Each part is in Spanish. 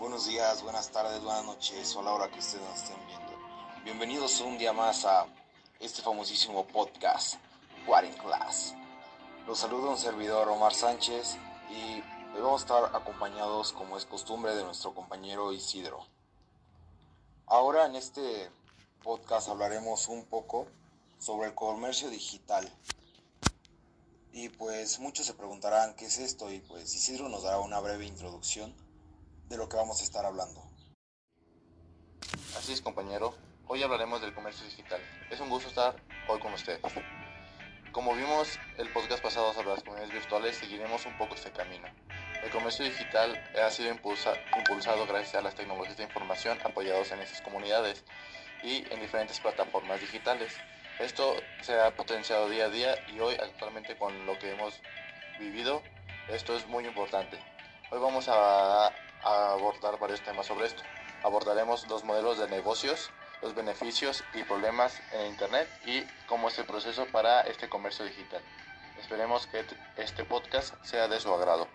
Buenos días, buenas tardes, buenas noches o a la hora que ustedes nos estén viendo. Bienvenidos un día más a este famosísimo podcast, What in Class. Los saludo un servidor Omar Sánchez y hoy vamos a estar acompañados como es costumbre de nuestro compañero Isidro. Ahora en este podcast hablaremos un poco sobre el comercio digital. Y pues muchos se preguntarán qué es esto y pues Isidro nos dará una breve introducción de lo que vamos a estar hablando. Así es, compañero. Hoy hablaremos del comercio digital. Es un gusto estar hoy con ustedes. Como vimos el podcast pasado sobre las comunidades virtuales, seguiremos un poco este camino. El comercio digital ha sido impulsa impulsado gracias a las tecnologías de información apoyados en esas comunidades y en diferentes plataformas digitales. Esto se ha potenciado día a día y hoy actualmente con lo que hemos vivido, esto es muy importante. Hoy vamos a a abordar varios temas sobre esto. Abordaremos los modelos de negocios, los beneficios y problemas en Internet y cómo es el proceso para este comercio digital. Esperemos que este podcast sea de su agrado.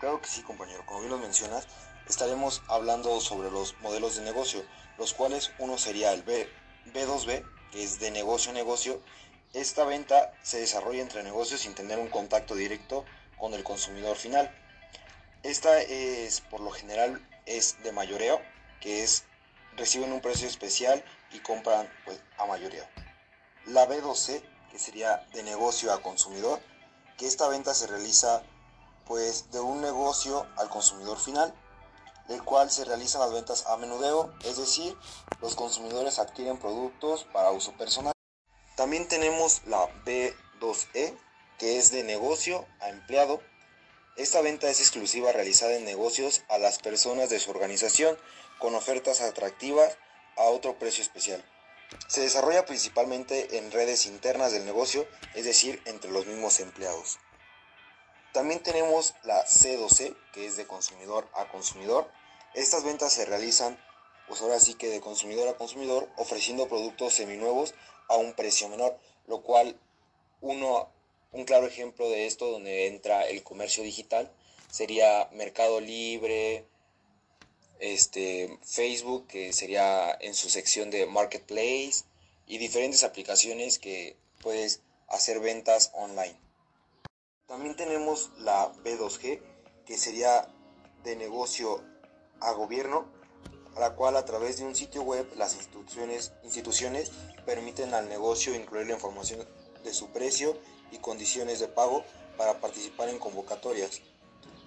Claro que sí, compañero. Como bien lo mencionas, estaremos hablando sobre los modelos de negocio, los cuales uno sería el B, B2B, que es de negocio a negocio. Esta venta se desarrolla entre negocios sin tener un contacto directo con el consumidor final. Esta es, por lo general, es de mayoreo, que es reciben un precio especial y compran pues, a mayoreo. La B2C, que sería de negocio a consumidor, que esta venta se realiza pues de un negocio al consumidor final, el cual se realizan las ventas a menudeo, es decir, los consumidores adquieren productos para uso personal. También tenemos la B2E, que es de negocio a empleado, esta venta es exclusiva realizada en negocios a las personas de su organización con ofertas atractivas a otro precio especial. Se desarrolla principalmente en redes internas del negocio, es decir, entre los mismos empleados. También tenemos la C2C, que es de consumidor a consumidor. Estas ventas se realizan, pues ahora sí que de consumidor a consumidor, ofreciendo productos seminuevos a un precio menor, lo cual uno un claro ejemplo de esto donde entra el comercio digital sería Mercado Libre, este, Facebook, que sería en su sección de Marketplace, y diferentes aplicaciones que puedes hacer ventas online. También tenemos la B2G, que sería de negocio a gobierno, a la cual a través de un sitio web las instituciones, instituciones permiten al negocio incluir la información de su precio y condiciones de pago para participar en convocatorias.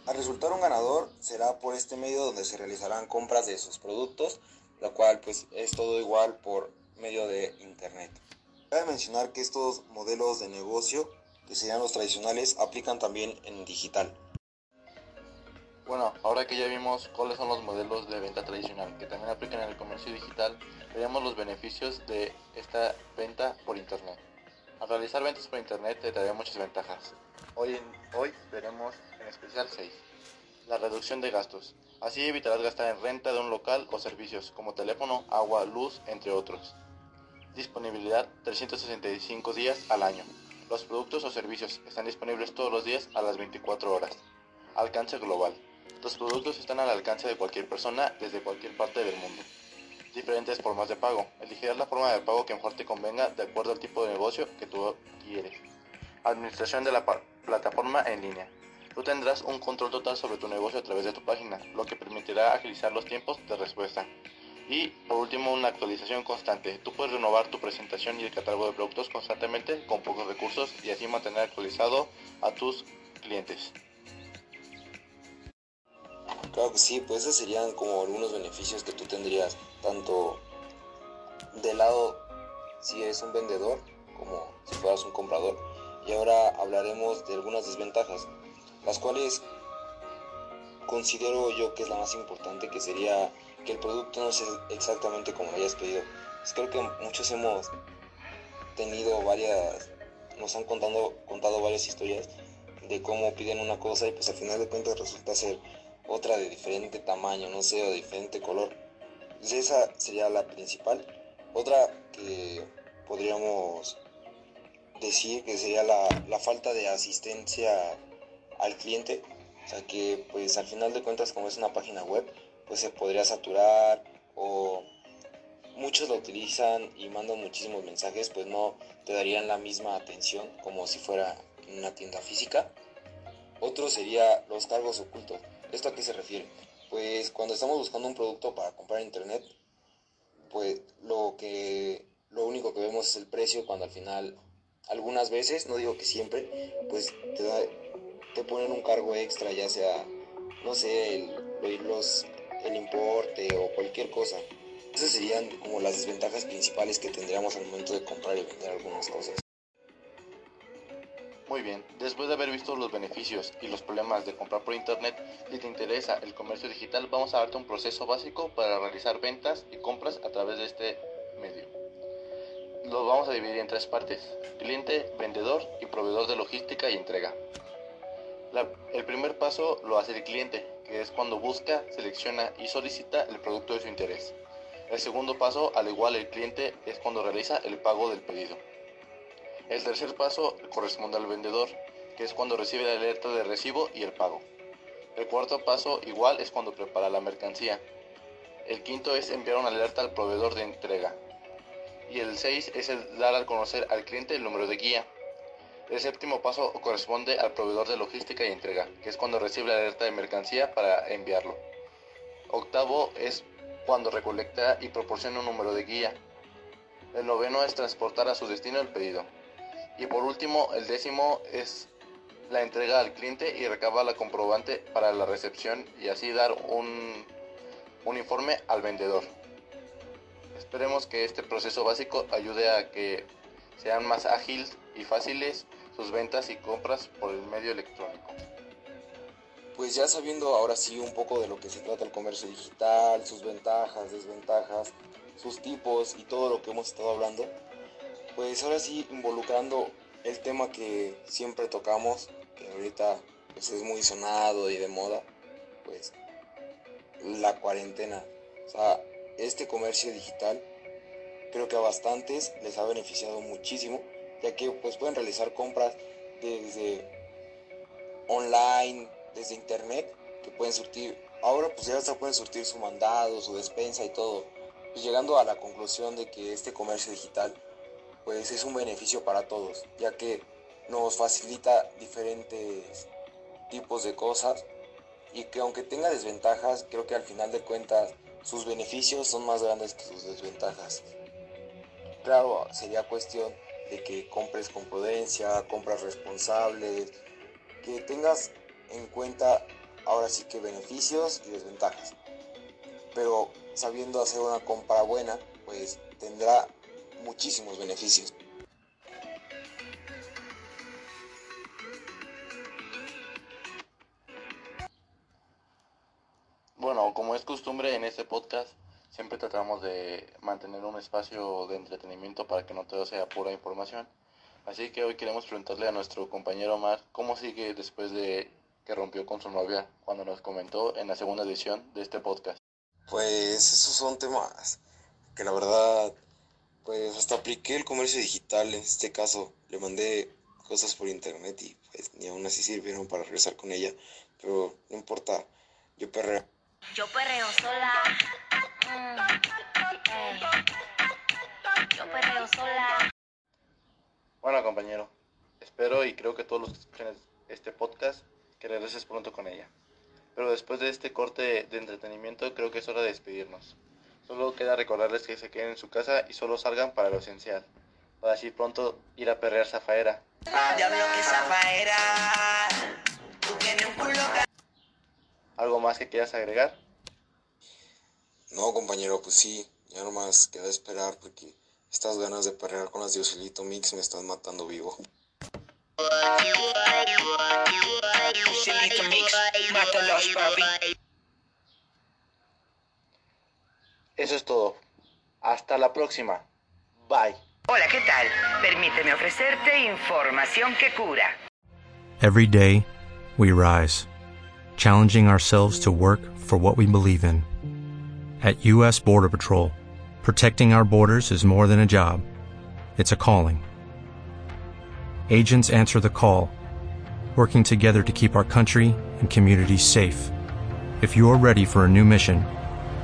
Al resultar un ganador será por este medio donde se realizarán compras de sus productos, lo cual pues es todo igual por medio de internet. Cabe mencionar que estos modelos de negocio, que serían los tradicionales, aplican también en digital. Bueno, ahora que ya vimos cuáles son los modelos de venta tradicional que también aplican en el comercio digital, veremos los beneficios de esta venta por internet. Al realizar ventas por internet te trae muchas ventajas. Hoy, hoy veremos en especial 6. La reducción de gastos. Así evitarás gastar en renta de un local o servicios como teléfono, agua, luz, entre otros. Disponibilidad 365 días al año. Los productos o servicios están disponibles todos los días a las 24 horas. Alcance global. Los productos están al alcance de cualquier persona desde cualquier parte del mundo diferentes formas de pago. Elegirás la forma de pago que mejor te convenga de acuerdo al tipo de negocio que tú quieres. Administración de la plataforma en línea. Tú tendrás un control total sobre tu negocio a través de tu página, lo que permitirá agilizar los tiempos de respuesta. Y por último, una actualización constante. Tú puedes renovar tu presentación y el catálogo de productos constantemente con pocos recursos y así mantener actualizado a tus clientes. Claro que sí, pues esos serían como algunos beneficios que tú tendrías, tanto del lado si eres un vendedor como si fueras un comprador. Y ahora hablaremos de algunas desventajas, las cuales considero yo que es la más importante, que sería que el producto no sea exactamente como lo hayas pedido. Pues creo que muchos hemos tenido varias, nos han contado, contado varias historias de cómo piden una cosa y pues al final de cuentas resulta ser otra de diferente tamaño, no sé, o de diferente color. Pues esa sería la principal. Otra que podríamos decir que sería la, la falta de asistencia al cliente. O sea que pues al final de cuentas como es una página web, pues se podría saturar o muchos lo utilizan y mandan muchísimos mensajes, pues no te darían la misma atención como si fuera una tienda física. Otro sería los cargos ocultos. ¿Esto a qué se refiere? Pues cuando estamos buscando un producto para comprar en internet, pues lo que lo único que vemos es el precio cuando al final algunas veces, no digo que siempre, pues te da, te ponen un cargo extra, ya sea no sé, el, los, el importe o cualquier cosa. Esas serían como las desventajas principales que tendríamos al momento de comprar y vender algunas cosas. Muy bien, después de haber visto los beneficios y los problemas de comprar por internet, si te interesa el comercio digital, vamos a darte un proceso básico para realizar ventas y compras a través de este medio. Lo vamos a dividir en tres partes, cliente, vendedor y proveedor de logística y entrega. el primer paso lo hace el cliente, que es cuando busca, selecciona y solicita el producto de su interés. El segundo paso, al igual el cliente, es cuando realiza el pago del pedido. El tercer paso corresponde al vendedor, que es cuando recibe la alerta de recibo y el pago. El cuarto paso igual es cuando prepara la mercancía. El quinto es enviar una alerta al proveedor de entrega. Y el seis es el dar a conocer al cliente el número de guía. El séptimo paso corresponde al proveedor de logística y entrega, que es cuando recibe la alerta de mercancía para enviarlo. Octavo es cuando recolecta y proporciona un número de guía. El noveno es transportar a su destino el pedido. Y por último, el décimo es la entrega al cliente y recaba la comprobante para la recepción y así dar un, un informe al vendedor. Esperemos que este proceso básico ayude a que sean más ágiles y fáciles sus ventas y compras por el medio electrónico. Pues ya sabiendo ahora sí un poco de lo que se trata el comercio digital, sus ventajas, desventajas, sus tipos y todo lo que hemos estado hablando, pues ahora sí involucrando el tema que siempre tocamos, que ahorita pues es muy sonado y de moda, pues la cuarentena. O sea, este comercio digital creo que a bastantes les ha beneficiado muchísimo, ya que pues pueden realizar compras desde online, desde internet, que pueden surtir, ahora pues ya hasta pueden surtir su mandado, su despensa y todo, pues llegando a la conclusión de que este comercio digital pues es un beneficio para todos, ya que nos facilita diferentes tipos de cosas y que aunque tenga desventajas, creo que al final de cuentas sus beneficios son más grandes que sus desventajas. Claro, sería cuestión de que compres con prudencia, compras responsables, que tengas en cuenta ahora sí que beneficios y desventajas. Pero sabiendo hacer una compra buena, pues tendrá muchísimos beneficios. Bueno, como es costumbre en este podcast, siempre tratamos de mantener un espacio de entretenimiento para que no todo sea pura información. Así que hoy queremos preguntarle a nuestro compañero Omar cómo sigue después de que rompió con su novia cuando nos comentó en la segunda edición de este podcast. Pues esos son temas que la verdad pues hasta apliqué el comercio digital, en este caso le mandé cosas por internet y pues ni aún así sirvieron para regresar con ella, pero no importa, yo perreo. Yo perreo sola. Mm, yo perreo sola. Bueno compañero, espero y creo que todos los que escuchan este podcast que regreses pronto con ella. Pero después de este corte de entretenimiento creo que es hora de despedirnos. Solo queda recordarles que se queden en su casa y solo salgan para lo esencial. Para así pronto ir a perrear zafaera. ¿Algo más que quieras agregar? No, compañero, pues sí, ya nomás queda esperar porque estas ganas de perrear con las Dioselito Mix me están matando vivo. Eso es todo. Hasta la próxima. Bye. Hola, ¿qué tal? Permíteme ofrecerte información que cura. Every day, we rise, challenging ourselves to work for what we believe in. At U.S. Border Patrol, protecting our borders is more than a job, it's a calling. Agents answer the call, working together to keep our country and communities safe. If you're ready for a new mission,